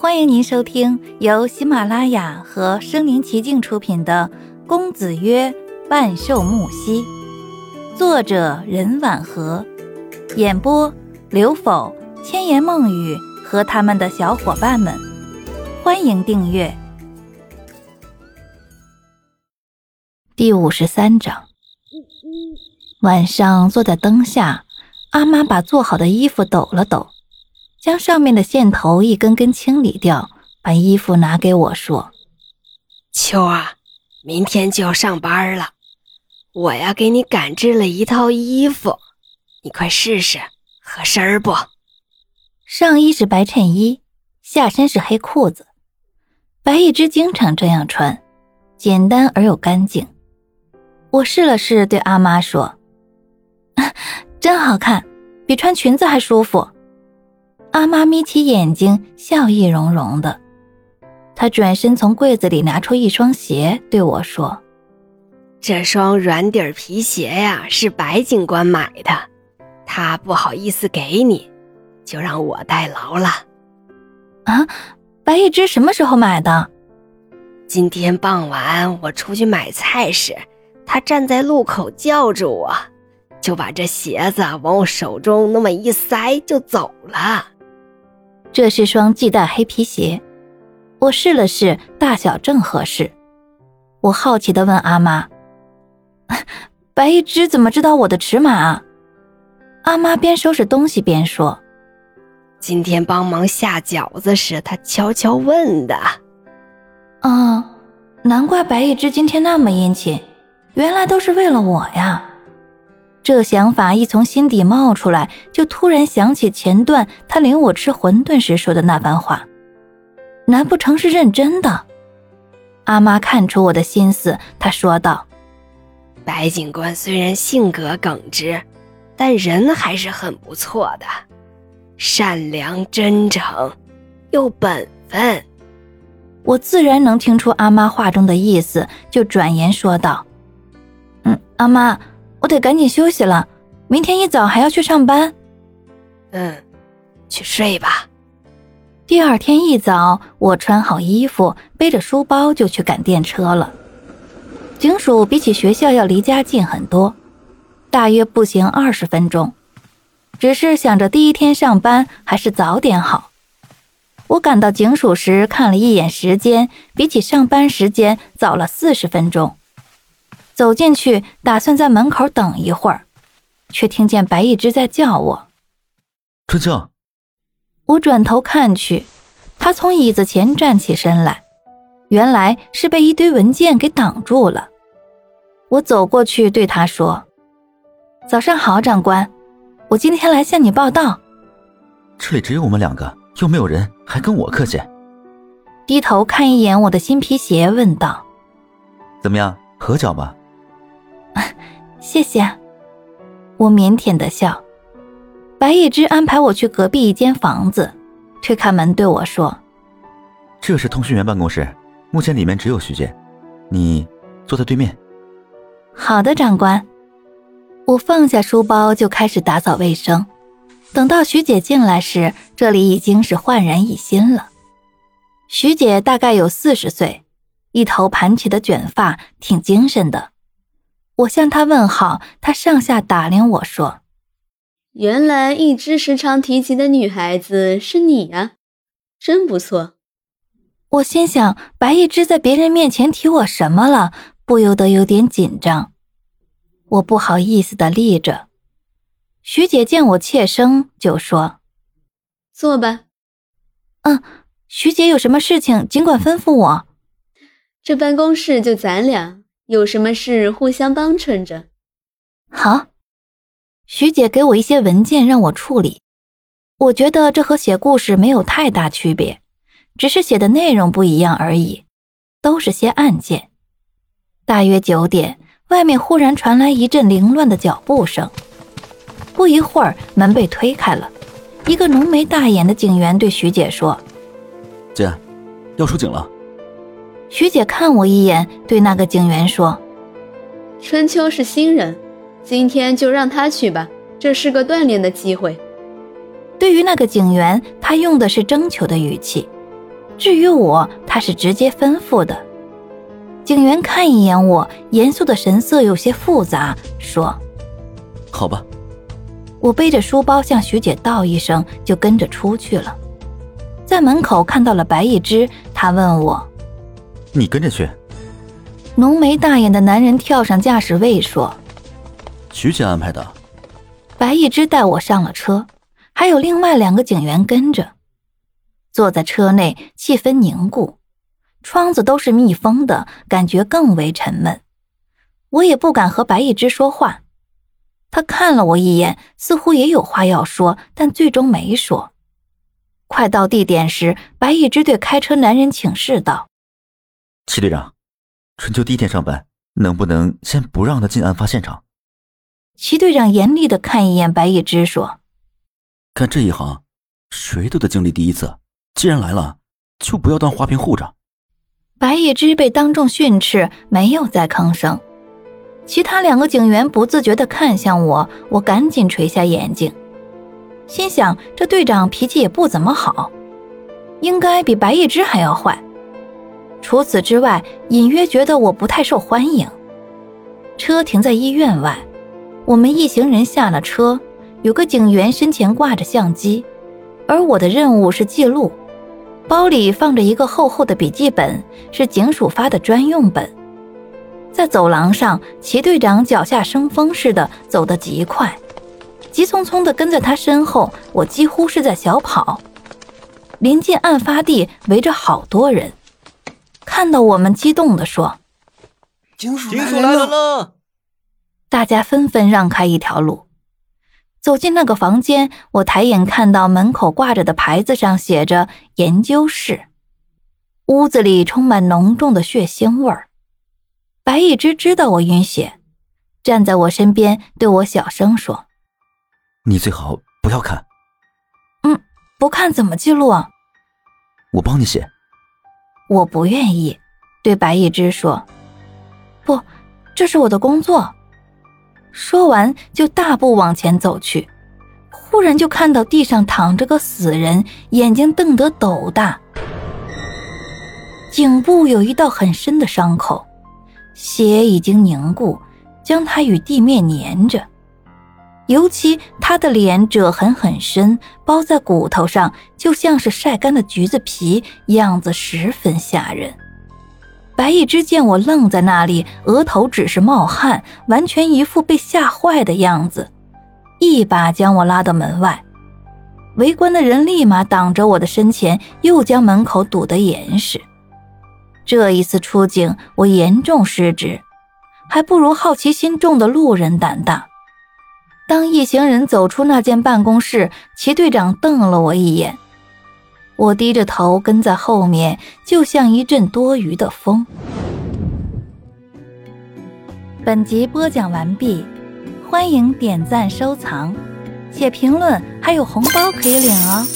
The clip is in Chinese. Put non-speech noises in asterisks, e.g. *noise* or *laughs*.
欢迎您收听由喜马拉雅和声临其境出品的《公子曰万寿木兮》，作者任婉和，演播刘否、千言梦语和他们的小伙伴们。欢迎订阅。第五十三章，晚上坐在灯下，阿妈把做好的衣服抖了抖。将上面的线头一根根清理掉，把衣服拿给我说：“秋啊，明天就要上班了，我呀给你赶制了一套衣服，你快试试，合身不？上衣是白衬衣，下身是黑裤子。白一枝经常这样穿，简单而又干净。我试了试，对阿妈说：‘ *laughs* 真好看，比穿裙子还舒服。’”阿妈眯起眼睛，笑意融融的。她转身从柜子里拿出一双鞋，对我说：“这双软底皮鞋呀，是白警官买的，他不好意思给你，就让我代劳了。”啊，白一枝什么时候买的？今天傍晚我出去买菜时，他站在路口叫住我，就把这鞋子往我手中那么一塞，就走了。这是双系带黑皮鞋，我试了试，大小正合适。我好奇地问阿妈：“白一枝怎么知道我的尺码啊？”阿妈边收拾东西边说：“今天帮忙下饺子时，他悄悄问的。”啊，难怪白一枝今天那么殷勤，原来都是为了我呀。这想法一从心底冒出来，就突然想起前段他领我吃馄饨时说的那番话，难不成是认真的？阿妈看出我的心思，她说道：“白警官虽然性格耿直，但人还是很不错的，善良真诚，又本分。”我自然能听出阿妈话中的意思，就转言说道：“嗯，阿妈。”我得赶紧休息了，明天一早还要去上班。嗯，去睡吧。第二天一早，我穿好衣服，背着书包就去赶电车了。警署比起学校要离家近很多，大约步行二十分钟。只是想着第一天上班还是早点好。我赶到警署时看了一眼时间，比起上班时间早了四十分钟。走进去，打算在门口等一会儿，却听见白一枝在叫我：“春秋。”我转头看去，他从椅子前站起身来，原来是被一堆文件给挡住了。我走过去对他说：“早上好，长官，我今天来向你报道。”这里只有我们两个，又没有人，还跟我客气。低头看一眼我的新皮鞋，问道：“怎么样，合脚吗？”谢谢，我腼腆的笑。白一枝安排我去隔壁一间房子，推开门对我说：“这是通讯员办公室，目前里面只有徐姐，你坐在对面。”好的，长官。我放下书包就开始打扫卫生。等到徐姐进来时，这里已经是焕然一新了。徐姐大概有四十岁，一头盘起的卷发，挺精神的。我向他问好，他上下打量我说：“原来一直时常提及的女孩子是你啊，真不错。”我心想，白一只在别人面前提我什么了？不由得有点紧张。我不好意思的立着。徐姐见我怯生，就说：“坐吧。”“嗯，徐姐有什么事情尽管吩咐我。这办公室就咱俩。”有什么事互相帮衬着。好，徐姐给我一些文件让我处理。我觉得这和写故事没有太大区别，只是写的内容不一样而已，都是些案件。大约九点，外面忽然传来一阵凌乱的脚步声。不一会儿，门被推开了，一个浓眉大眼的警员对徐姐说：“姐，要出警了。”徐姐看我一眼，对那个警员说：“春秋是新人，今天就让他去吧，这是个锻炼的机会。”对于那个警员，他用的是征求的语气。至于我，他是直接吩咐的。警员看一眼我，严肃的神色有些复杂，说：“好吧。”我背着书包向徐姐道一声，就跟着出去了。在门口看到了白一之，他问我：“你跟着去？”浓眉大眼的男人跳上驾驶位说：“徐姐安排的。”白一之带我上了车，还有另外两个警员跟着。坐在车内，气氛凝固，窗子都是密封的，感觉更为沉闷。我也不敢和白一之说话。他看了我一眼，似乎也有话要说，但最终没说。快到地点时，白一之对开车男人请示道：“齐队长，春秋第一天上班，能不能先不让他进案发现场？”齐队长严厉的看一眼白一之，说：“干这一行，谁都得经历第一次。”既然来了，就不要当花瓶护着。白一之被当众训斥，没有再吭声。其他两个警员不自觉地看向我，我赶紧垂下眼睛，心想这队长脾气也不怎么好，应该比白一之还要坏。除此之外，隐约觉得我不太受欢迎。车停在医院外，我们一行人下了车，有个警员身前挂着相机，而我的任务是记录。包里放着一个厚厚的笔记本，是警署发的专用本。在走廊上，齐队长脚下生风似的走得极快，急匆匆地跟在他身后，我几乎是在小跑。临近案发地，围着好多人，看到我们，激动地说：“警署来了了！”大家纷纷让开一条路。走进那个房间，我抬眼看到门口挂着的牌子上写着“研究室”。屋子里充满浓重的血腥味儿。白一只知道我晕血，站在我身边对我小声说：“你最好不要看。”“嗯，不看怎么记录啊？”“我帮你写。”“我不愿意。”对白一之说：“不，这是我的工作。”说完，就大步往前走去。忽然就看到地上躺着个死人，眼睛瞪得斗大，颈部有一道很深的伤口，血已经凝固，将他与地面粘着。尤其他的脸褶痕很深，包在骨头上，就像是晒干的橘子皮，样子十分吓人。白一之见我愣在那里，额头只是冒汗，完全一副被吓坏的样子，一把将我拉到门外。围观的人立马挡着我的身前，又将门口堵得严实。这一次出警，我严重失职，还不如好奇心重的路人胆大。当一行人走出那间办公室，齐队长瞪了我一眼。我低着头跟在后面，就像一阵多余的风。本集播讲完毕，欢迎点赞、收藏、写评论，还有红包可以领哦！